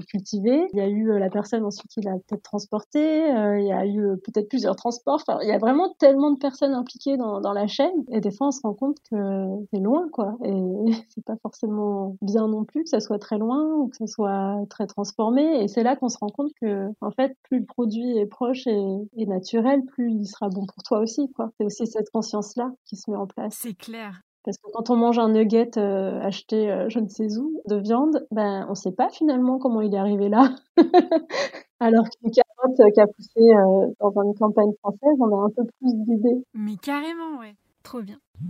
cultivé, il y a eu euh, la personne ensuite qui l'a peut-être transporté, il y a eu peut-être plusieurs transports. Enfin, il y a vraiment tellement de personnes impliquées dans, dans la chaîne. Et des fois, on se rend compte que c'est loin, quoi. Et *laughs* c'est pas forcément bien non plus que ça soit très loin ou que ça soit très transformé. Et c'est là qu'on se rend compte que, en fait, plus le produit est proche et, naturel, plus il sera bon pour toi aussi. quoi. C'est aussi cette conscience-là qui se met en place. C'est clair. Parce que quand on mange un nugget euh, acheté euh, je ne sais où de viande, ben on ne sait pas finalement comment il est arrivé là. *laughs* Alors qu'une carotte qui a poussé euh, dans une campagne française, on a un peu plus d'idées. Mais carrément, ouais.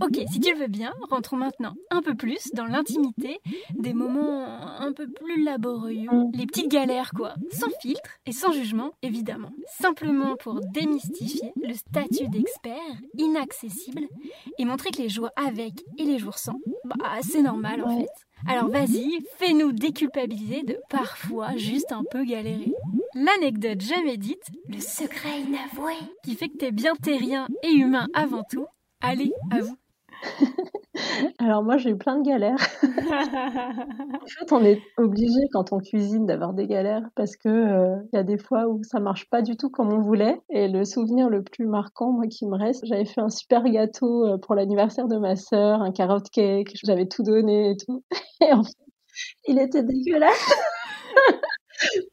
Ok, si tu le veux bien, rentrons maintenant un peu plus dans l'intimité, des moments un peu plus laborieux, les petites galères quoi, sans filtre et sans jugement évidemment, simplement pour démystifier le statut d'expert inaccessible et montrer que les jours avec et les jours sans, bah c'est normal en fait. Alors vas-y, fais-nous déculpabiliser de parfois juste un peu galérer. L'anecdote jamais dite, le secret inavoué, qui fait que t'es bien terrien et humain avant tout, Allez, à vous. *laughs* Alors moi j'ai eu plein de galères. *laughs* en fait on est obligé quand on cuisine d'avoir des galères parce que euh, il y a des fois où ça marche pas du tout comme on voulait et le souvenir le plus marquant moi qui me reste j'avais fait un super gâteau euh, pour l'anniversaire de ma sœur un carrot cake j'avais tout donné et tout *laughs* et en fait il était dégueulasse.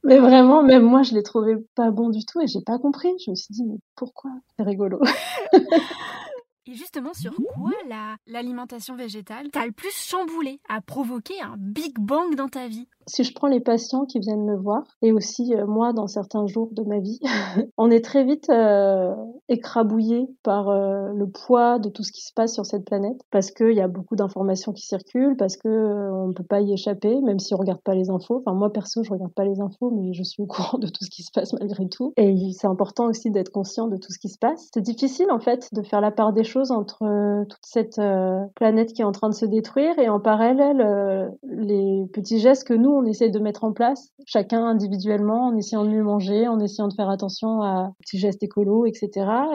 mais vraiment même moi je l'ai trouvé pas bon du tout et j'ai pas compris je me suis dit mais pourquoi? C'est rigolo et justement, sur quoi l'alimentation végétale t'a le plus chamboulé, a provoqué un big bang dans ta vie? Si je prends les patients qui viennent me voir, et aussi euh, moi dans certains jours de ma vie, *laughs* on est très vite euh, écrabouillé par euh, le poids de tout ce qui se passe sur cette planète, parce qu'il y a beaucoup d'informations qui circulent, parce que euh, on ne peut pas y échapper, même si on regarde pas les infos. Enfin moi perso, je regarde pas les infos, mais je suis au *laughs* courant de tout ce qui se passe malgré tout. Et c'est important aussi d'être conscient de tout ce qui se passe. C'est difficile en fait de faire la part des choses entre toute cette planète qui est en train de se détruire et en parallèle les petits gestes que nous on essaie de mettre en place, chacun individuellement, en essayant de mieux manger, en essayant de faire attention à petits gestes écolos, etc.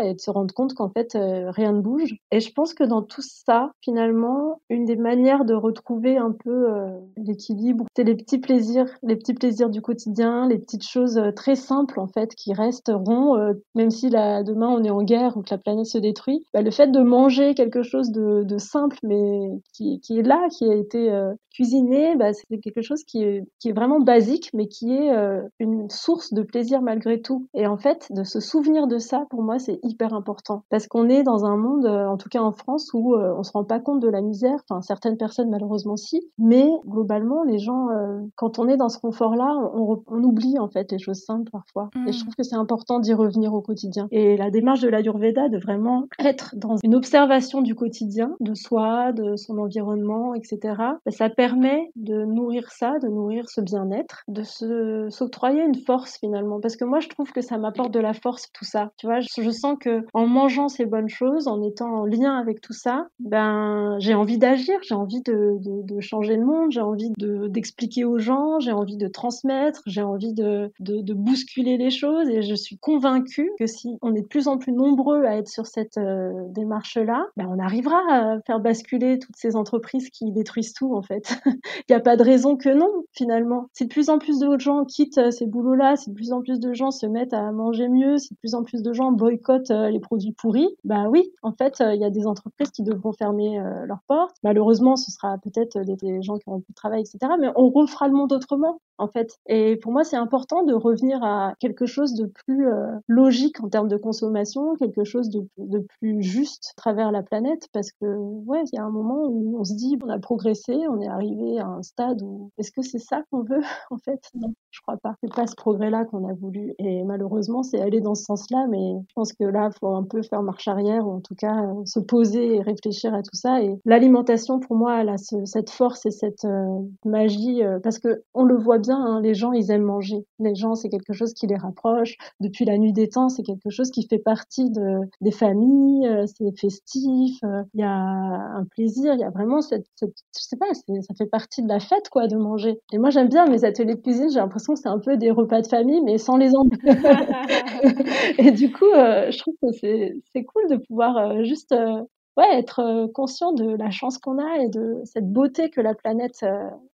Et de se rendre compte qu'en fait, euh, rien ne bouge. Et je pense que dans tout ça, finalement, une des manières de retrouver un peu euh, l'équilibre, c'est les petits plaisirs, les petits plaisirs du quotidien, les petites choses euh, très simples, en fait, qui resteront, même si demain on est en guerre ou que la planète se détruit. Bah, le fait de manger quelque chose de, simple, mais qui, qui, est là, qui a été cuisiné, bah, c'est quelque chose qui est qui est vraiment basique, mais qui est euh, une source de plaisir malgré tout. Et en fait, de se souvenir de ça, pour moi, c'est hyper important. Parce qu'on est dans un monde, euh, en tout cas en France, où euh, on se rend pas compte de la misère. Enfin, certaines personnes, malheureusement, si. Mais globalement, les gens, quand on est dans ce confort-là, on, on, oublie en fait les choses simples parfois. Et je mmh. trouve que c'est important d'y revenir au quotidien. Et la démarche de l'Ayurveda, de vraiment être dans une observation du quotidien, de soi, de son environnement, etc., bah, ça permet de nourrir ça, de nourrir ce bien-être, de se s'octroyer une force finalement. Parce que moi, je trouve que ça m'apporte de la force tout ça. Tu vois, je, sens que en mangeant ces bonnes choses, en étant en lien avec tout ça, ben j'ai envie d'agir, j'ai envie de, de, changer le monde, j'ai envie d'expliquer aux gens, j'ai envie de transmettre, j'ai envie de, de, bousculer les choses. Et je suis convaincue que si on est de plus en plus nombreux à être sur cette euh, démarche-là, ben on arrivera à faire basculer toutes ces entreprises qui détruisent tout en fait. *laughs* Il n'y a pas de raison que non finalement. Si de plus en plus de gens quittent euh, ces boulots-là, si de plus en plus de gens se mettent à manger mieux, si de plus en plus de gens boycottent euh, les produits pourris, bah oui, en fait, euh, il y a des entreprises qui devront fermer leurs portes. Malheureusement, ce sera peut-être des, gens qui auront plus de travail, etc. Mais on refera le monde autrement en fait. Et pour moi, c'est important de revenir à quelque chose de plus logique en termes de consommation, quelque chose de, plus juste à travers la planète, parce que ouais, il y a un moment où on se dit, on a progressé, on est arrivé à un stade où est-ce que c'est ça qu'on veut *laughs* en fait? Non, je crois pas. C'est pas ce progrès-là qu'on a voulu. Et malheureusement, c'est aller dans ce sens-là, mais je pense que là, faut un peu faire marche arrière ou en tout cas euh, se poser et réfléchir à tout ça. Et l'alimentation, pour moi, elle a cette force et cette euh, magie euh, parce que on le voit bien, hein, les gens, ils aiment manger. Les gens, c'est quelque chose qui les rapproche. Depuis la nuit des temps, c'est quelque chose qui fait partie de, des familles. c'est festif. Il y a un plaisir. Il y a vraiment cette, cette je sais pas, ça fait partie de la fête, quoi, de manger. Et moi, j'aime bien mes ateliers de cuisine. J'ai l'impression que c'est un peu des repas de famille, mais sans les embûches. *laughs* *laughs* et du coup, euh, je trouve que c'est cool de pouvoir euh, juste euh, ouais, être conscient de la chance qu'on a et de cette beauté que la planète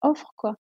offre, quoi.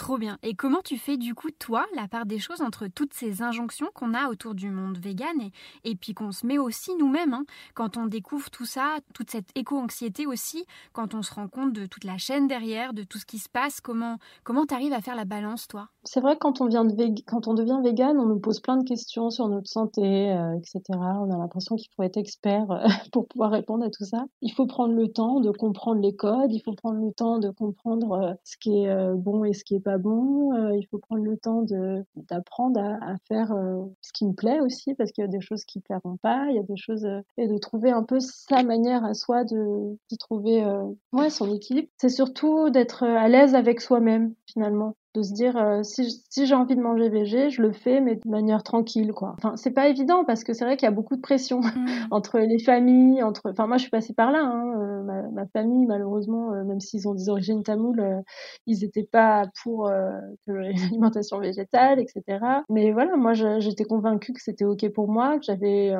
Trop bien. Et comment tu fais du coup, toi, la part des choses entre toutes ces injonctions qu'on a autour du monde vegan et, et puis qu'on se met aussi nous-mêmes hein, quand on découvre tout ça, toute cette éco-anxiété aussi, quand on se rend compte de toute la chaîne derrière, de tout ce qui se passe, comment comment t'arrives à faire la balance, toi? C'est vrai que quand on, vient de quand on devient vegan, on nous pose plein de questions sur notre santé, euh, etc. On a l'impression qu'il faut être expert euh, *laughs* pour pouvoir répondre à tout ça. Il faut prendre le temps de comprendre les codes, il faut prendre le temps de comprendre euh, ce qui est bon et ce qui est pas bon. il faut prendre le temps de d'apprendre à, faire ce qui me plaît aussi, parce qu'il y a des choses qui plairont pas, il y a des choses et de trouver un peu sa manière à soi de d'y trouver ouais son équilibre. C'est surtout d'être à l'aise avec soi-même finalement de se dire euh, si, si j'ai envie de manger végé, je le fais mais de manière tranquille quoi. Enfin, c'est pas évident parce que c'est vrai qu'il y a beaucoup de pression mmh. *laughs* entre les familles, entre enfin moi je suis passée par là hein. Euh, ma, ma, famille malheureusement euh, même s'ils ont des origines tamoules, ils étaient pas pour *laughs* l'alimentation végétale etc. Mais voilà, moi j'étais convaincue que c'était OK pour moi, que j'avais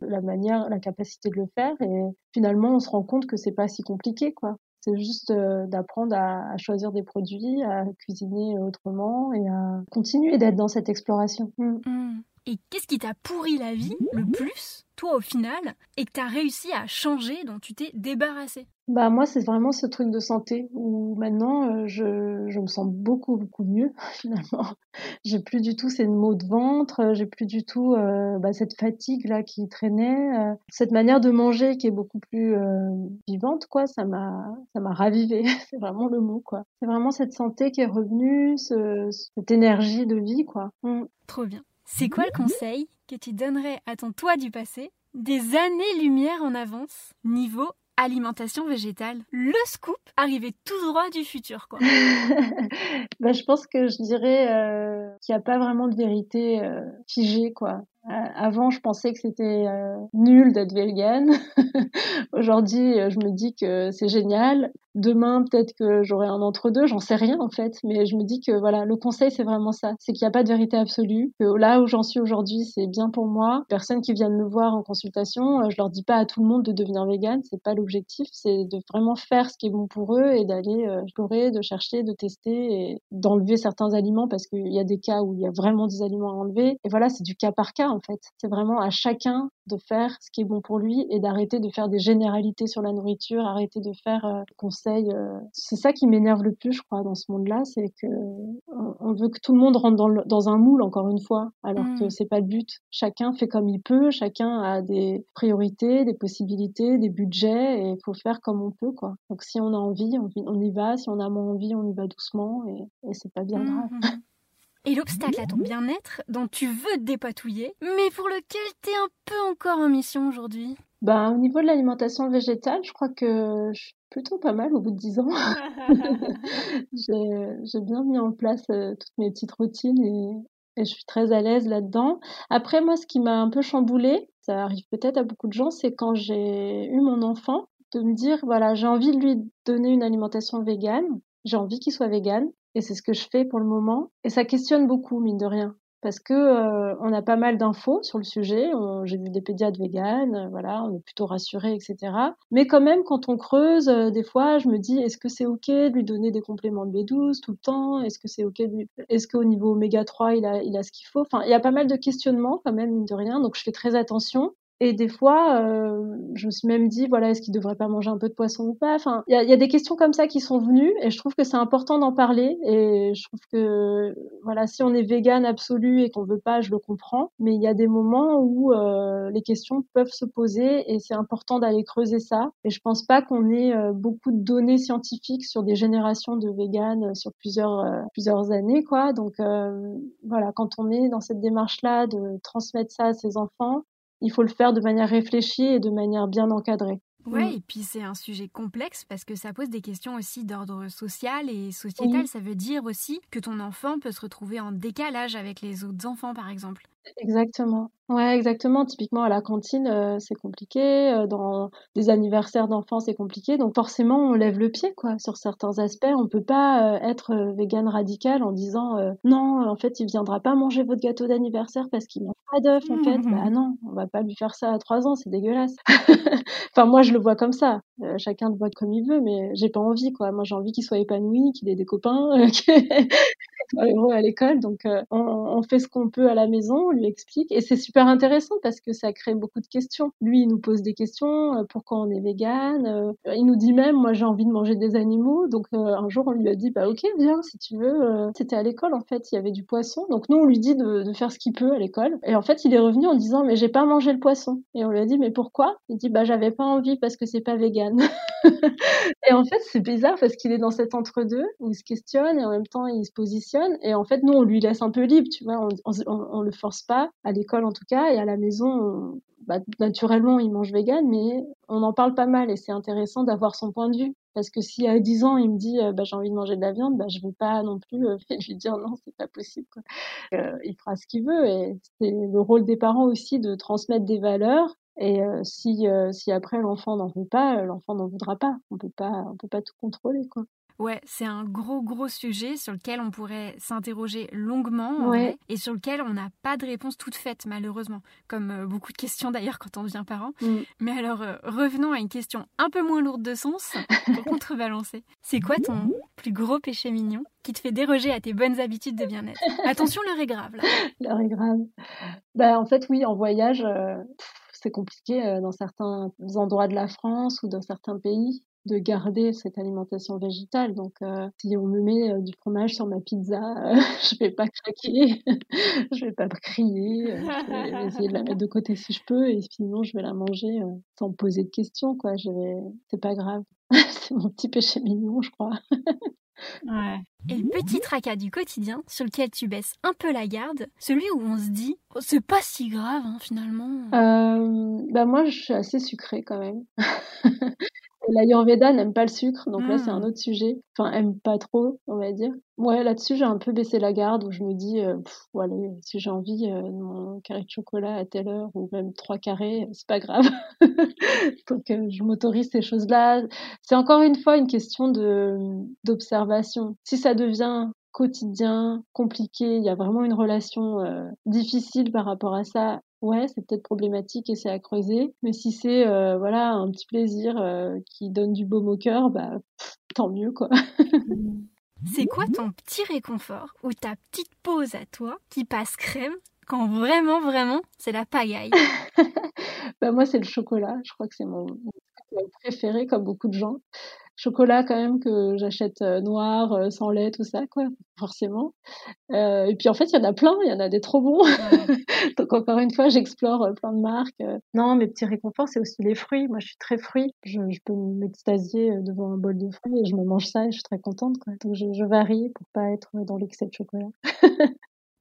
la manière, la capacité de le faire et finalement on se rend compte que c'est pas si compliqué quoi. C'est juste euh, d'apprendre à, choisir des produits, à cuisiner autrement et à continuer d'être dans cette exploration. Mm. Mm. Et qu'est-ce qui t'a pourri la vie le plus, toi au final, et que t'as réussi à changer, dont tu t'es débarrassé bah moi c'est vraiment ce truc de santé où maintenant euh, je, je me sens beaucoup beaucoup mieux *laughs* finalement. J'ai plus du tout ces maux de ventre, j'ai plus du tout euh, bah, cette fatigue là qui traînait, euh, cette manière de manger qui est beaucoup plus vivante quoi. Ça m'a ça m'a ravivé, *laughs* c'est vraiment le mot quoi. C'est vraiment cette santé qui est revenue, ce, cette énergie de vie quoi. Mmh. Trop bien. C'est quoi le conseil que tu donnerais à ton toi du passé des années-lumière en avance niveau alimentation végétale? Le scoop arrivé tout droit du futur, quoi. *laughs* bah, je pense que je dirais euh, qu'il n'y a pas vraiment de vérité euh, figée, quoi. Euh, avant, je pensais que c'était nul d'être vegan. *laughs* Aujourd'hui, je me dis que c'est génial. Demain, peut-être que j'aurai un entre-deux, j'en sais rien en fait. Mais je me dis que voilà, le conseil, c'est vraiment ça. C'est qu'il n'y a pas de vérité absolue. Que là où j'en suis aujourd'hui, c'est bien pour moi. Personnes qui viennent me voir en consultation, je leur dis pas à tout le monde de devenir vegan. C'est pas l'objectif. C'est de vraiment faire ce qui est bon pour eux et d'aller explorer, de chercher, de tester et d'enlever certains aliments parce qu'il y a des cas où il y a vraiment des aliments à enlever. Et voilà, c'est du cas par cas en fait. C'est vraiment à chacun de faire ce qui est bon pour lui et d'arrêter de faire des généralités sur la nourriture, arrêter de faire euh, conseils. Euh. C'est ça qui m'énerve le plus, je crois, dans ce monde-là, c'est que on veut que tout le monde rentre dans, dans un moule, encore une fois, alors que mmh. c'est pas le but. Chacun fait comme il peut, chacun a des priorités, des possibilités, des budgets, et il faut faire comme on peut, quoi. Donc si on a envie, on, y va. Si on a moins envie, on y va doucement, et, et c'est pas bien grave. Mmh, mmh, et l'obstacle à ton bien-être dont tu veux te dépatouiller, mais pour lequel tu es un peu encore en mission aujourd'hui? Ben, Au niveau de l'alimentation végétale, je crois que je suis plutôt pas mal au bout de 10 ans. *laughs* J'ai bien mis en place euh, toutes mes petites routines et, et je suis très à l'aise là-dedans. Après, moi, ce qui m'a un peu chamboulé, ça arrive peut-être à beaucoup de gens, c'est quand j'ai eu mon enfant, de me dire, voilà, j'ai envie de lui donner une alimentation végane, j'ai envie qu'il soit végane, et c'est ce que je fais pour le moment. Et ça questionne beaucoup, mine de rien. Parce que euh, on a pas mal d'infos sur le sujet. J'ai vu des pédiatres véganes, euh, voilà, on est plutôt rassurés, etc. Mais quand même, quand on creuse, euh, des fois, je me dis, est-ce que c'est ok de lui donner des compléments de B12 tout le temps? Est-ce que c'est ok lui... Est-ce qu'au niveau oméga 3, il a, il a ce qu'il faut? Enfin, il y a pas mal de questionnements quand même, mine de rien. Donc, je fais très attention. Et des fois, euh, je me suis même dit, voilà, est-ce qu'il devrait pas manger un peu de poisson ou pas? Enfin, il y a, y a, des questions comme ça qui sont venues, et je trouve que c'est important d'en parler. Et je trouve que, voilà, si on est vegan absolu et qu'on veut pas, je le comprends. Mais il y a des moments où euh, les questions peuvent se poser, et c'est important d'aller creuser ça. Et je pense pas qu'on ait euh, beaucoup de données scientifiques sur des générations de véganes euh, sur plusieurs euh, plusieurs années, quoi. Donc voilà, quand on est dans cette démarche-là de transmettre ça à ses enfants, il faut le faire de manière réfléchie et de manière bien encadrée. Ouais, mm. et puis c'est un sujet complexe parce que ça pose des questions aussi d'ordre social et sociétal. Ça veut dire aussi que ton enfant peut se retrouver en décalage avec les autres enfants, par exemple. Exactement. Ouais, exactement. Typiquement, à la cantine, euh, c'est compliqué. Euh, dans des anniversaires d'enfants, c'est compliqué. Donc, forcément, on lève le pied, quoi. Sur certains aspects, on peut pas euh, être vegan radical en disant non, en fait, il viendra pas manger votre gâteau d'anniversaire parce qu'il n'a pas d'œuf, en fait. Bah non, on va pas lui faire ça à trois ans, c'est dégueulasse. *laughs* enfin, moi, je le vois comme ça. Chacun le voit comme il veut, mais j'ai pas envie, quoi. Moi, j'ai envie qu'il soit épanoui, qu'il ait des copains, *laughs* qu'il soit heureux à l'école. Donc, on, on, fait ce qu'on peut à la maison, on lui explique. Et c'est super intéressant parce que ça crée beaucoup de questions. Lui, il nous pose des questions. pourquoi on est vegan Il nous dit même, moi, j'ai envie de manger des animaux. Donc, un jour, on lui a dit, bah, ok, viens, si tu veux. C'était à l'école, en fait, il y avait du poisson. Donc, nous, on lui dit de, de faire ce qu'il peut à l'école. Et en fait, il est revenu en disant, mais j'ai pas mangé le poisson. Et on lui a dit, mais pourquoi? Il dit, bah, j'avais pas envie parce que c'est pas vegan. *laughs* et en fait, c'est bizarre parce qu'il est dans cet entre-deux où il se questionne et en même temps, il se positionne. Et en fait, nous, on lui laisse un peu libre, tu vois. On, on, le force pas, à l'école en tout cas, et à la maison, bah, naturellement, il mange vegan, mais on en parle pas mal et c'est intéressant d'avoir son point de vue. Parce que si à 10 ans, il me dit bah, j'ai envie de manger de la viande, bah, je vais pas non plus euh, *laughs* lui dire non, c'est pas possible. Euh, il fera ce qu'il veut et c'est le rôle des parents aussi de transmettre des valeurs. Et euh, si, euh, si après l'enfant n'en veut pas, l'enfant n'en voudra pas. On peut pas, on peut pas tout contrôler, quoi. Ouais, c'est un gros gros sujet sur lequel on pourrait s'interroger longuement et sur lequel on n'a pas de réponse toute faite malheureusement, comme euh, beaucoup de questions d'ailleurs quand on devient parent. Mm. Mais alors euh, revenons à une question un peu moins lourde de sens pour *laughs* contrebalancer. C'est quoi ton plus gros péché mignon qui te fait déroger à tes bonnes habitudes de bien-être? Attention, l'heure est grave. *laughs* L'heure est grave. Bah en fait oui, en voyage. Euh, c'est compliqué dans certains endroits de la France ou dans certains pays de garder cette alimentation végétale. Donc, euh, si on me met euh, du fromage sur ma pizza, euh, *laughs* je vais pas craquer, *laughs* je vais pas crier, je vais essayer de la mettre de côté si je peux, et sinon je vais la manger sans poser de questions, quoi. Je vais, c'est pas grave. *laughs* c'est mon petit péché mignon, je crois. Ouais. Et le petit tracas du quotidien sur lequel tu baisses un peu la garde, celui où on se dit oh, c'est pas si grave hein, finalement. bah moi je suis assez sucrée quand même. *laughs* L'Ayurveda n'aime pas le sucre, donc là c'est un hmm. autre sujet. Enfin, aime pas trop, on va dire. Ouais, là-dessus j'ai un peu baissé la garde où je me dis, euh, voilà, si j'ai envie euh, de mon carré de chocolat à telle heure ou même trois carrés, c'est pas grave. *laughs* donc je m'autorise ces choses-là. C'est encore une fois une question de d'observation. Si ça devient quotidien, compliqué, il y a vraiment une relation euh, difficile par rapport à ça, ouais, c'est peut-être problématique et c'est à creuser. Mais si c'est euh, voilà un petit plaisir euh, qui donne du baume au cœur, bah tant mieux quoi. *laughs* c'est quoi ton petit réconfort ou ta petite pause à toi qui passe crème quand vraiment vraiment c'est la pagaille? *laughs* Bah moi c'est le chocolat. Je crois que c'est mon préféré comme beaucoup de gens chocolat quand même que j'achète euh, noir, euh, sans lait, tout ça, quoi, forcément. Euh, et puis en fait, il y en a plein, il y en a des trop bons. *laughs* Donc encore une fois, j'explore plein de marques. Non, mes petits réconforts, c'est aussi les fruits. Moi, je suis très fruit. Je, peux m'extasier devant un bol de fruits et je me mange ça et je suis très contente. Quoi. Donc je, je varie pour pas être dans l'excès de chocolat. *laughs*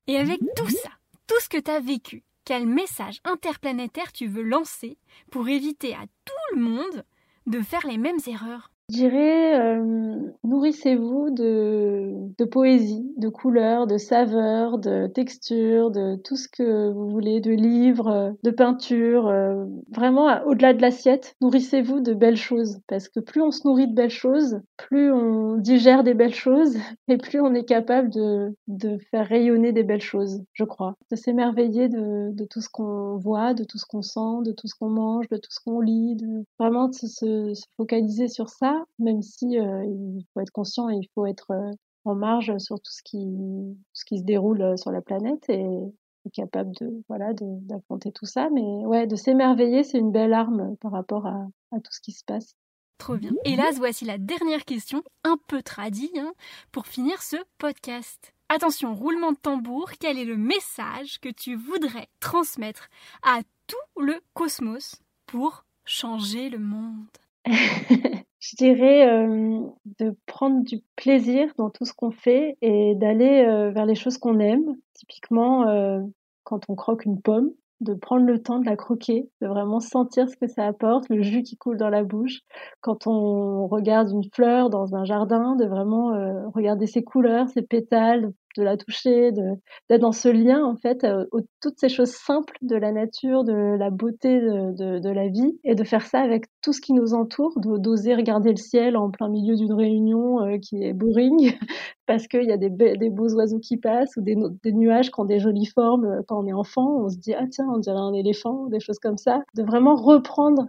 et avec tout ça, tout ce que tu as vécu, quel message interplanétaire tu veux lancer pour éviter à tout le monde de faire les mêmes erreurs? Je dirais, euh, nourrissez-vous de, de poésie, de couleurs, de saveurs, de textures, de tout ce que vous voulez, de livres, de peintures, euh, vraiment au-delà de l'assiette, nourrissez-vous de belles choses, parce que plus on se nourrit de belles choses, plus on digère des belles choses, *laughs* et plus on est capable de, de faire rayonner des belles choses, je crois. De s'émerveiller de, de tout ce qu'on voit, de tout ce qu'on sent, de tout ce qu'on mange, de tout ce qu'on lit, de vraiment se, se focaliser sur ça même si euh, il faut être conscient et il faut être euh, en marge sur tout ce qui, ce qui se déroule euh, sur la planète et, capable de voilà d'affronter tout ça. Mais ouais, de s'émerveiller, c'est une belle arme par rapport à, à, tout ce qui se passe. Trop bien. Et là, voici la dernière question, un peu tradie, hein, pour finir ce podcast. Attention, roulement de tambour, quel est le message que tu voudrais transmettre à tout le cosmos pour changer le monde? *laughs* je dirais euh, de prendre du plaisir dans tout ce qu'on fait et d'aller euh, vers les choses qu'on aime. Typiquement, euh, quand on croque une pomme, de prendre le temps de la croquer, de vraiment sentir ce que ça apporte, le jus qui coule dans la bouche. Quand on regarde une fleur dans un jardin, de vraiment regarder ses couleurs, ses pétales, de la toucher, d'être dans ce lien en fait, euh, toutes ces choses simples de la nature, de la beauté de, la vie, et de faire ça avec tout ce qui nous entoure, d'oser regarder le ciel en plein milieu d'une réunion euh, qui est boring, *laughs* parce qu'il y a des, beaux oiseaux qui passent ou des, des, nuages qui ont des jolies formes. Euh, quand on est enfant, on se dit ah tiens on dirait un éléphant, des choses comme ça. De vraiment reprendre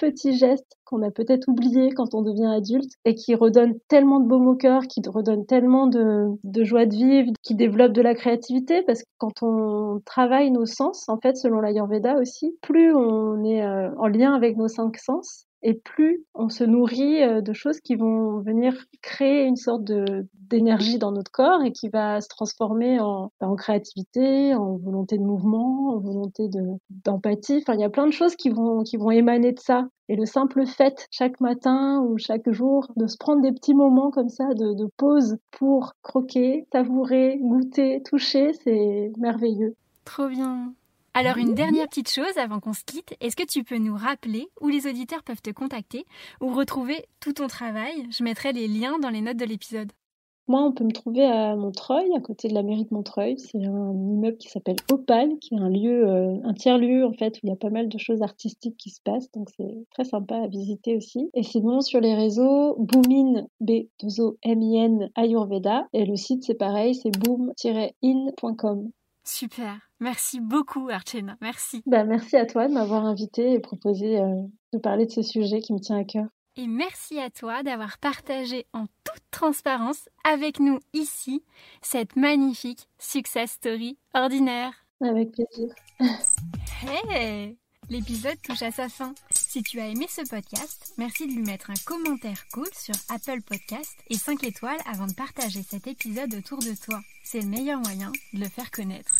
petits gestes qu'on a peut-être oubliés quand on devient adulte et qui redonnent tellement de baume au cœur, qui redonnent tellement de, joie de vivre, qui développent de la créativité parce que quand on travaille nos sens, en fait, selon l'Ayurveda aussi, plus on est euh, en lien avec nos cinq sens, et plus on se nourrit euh, de choses qui vont venir créer une sorte de d'énergie dans notre corps et qui va se transformer en, en créativité, en volonté de mouvement, en volonté de d'empathie. Enfin, il y a plein de choses qui vont qui vont émaner de ça. Et le simple fait chaque matin ou chaque jour de se prendre des petits moments comme ça de, de pause pour croquer, savourer, goûter, toucher, c'est merveilleux. Trop bien. Alors une dernière petite chose avant qu'on se quitte, est-ce que tu peux nous rappeler où les auditeurs peuvent te contacter ou retrouver tout ton travail? Je mettrai les liens dans les notes de l'épisode. Moi, on peut me trouver à Montreuil, à côté de la mairie de Montreuil. C'est un immeuble qui s'appelle Opal, qui est un lieu, euh, un tiers-lieu en fait, où il y a pas mal de choses artistiques qui se passent. Donc c'est très sympa à visiter aussi. Et sinon, sur les réseaux, Boomin, b 2 o m i n Ayurveda. Et le site, c'est pareil, c'est boom-in.com. Super. Merci beaucoup, Archena. Merci. Bah, merci à toi de m'avoir invité et proposé euh, de parler de ce sujet qui me tient à cœur. Et merci à toi d'avoir partagé en toute transparence avec nous ici cette magnifique success story ordinaire. Avec plaisir. *laughs* Hey L'épisode touche à sa fin. Si tu as aimé ce podcast, merci de lui mettre un commentaire cool sur Apple Podcast et 5 étoiles avant de partager cet épisode autour de toi. C'est le meilleur moyen de le faire connaître.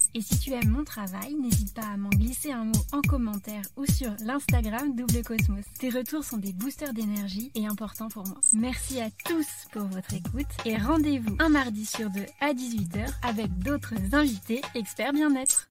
Et si tu aimes mon travail, n'hésite pas à m'en glisser un mot en commentaire ou sur l'Instagram Double Cosmos. Tes retours sont des boosters d'énergie et importants pour moi. Merci à tous pour votre écoute et rendez-vous un mardi sur deux à 18h avec d'autres invités experts bien-être.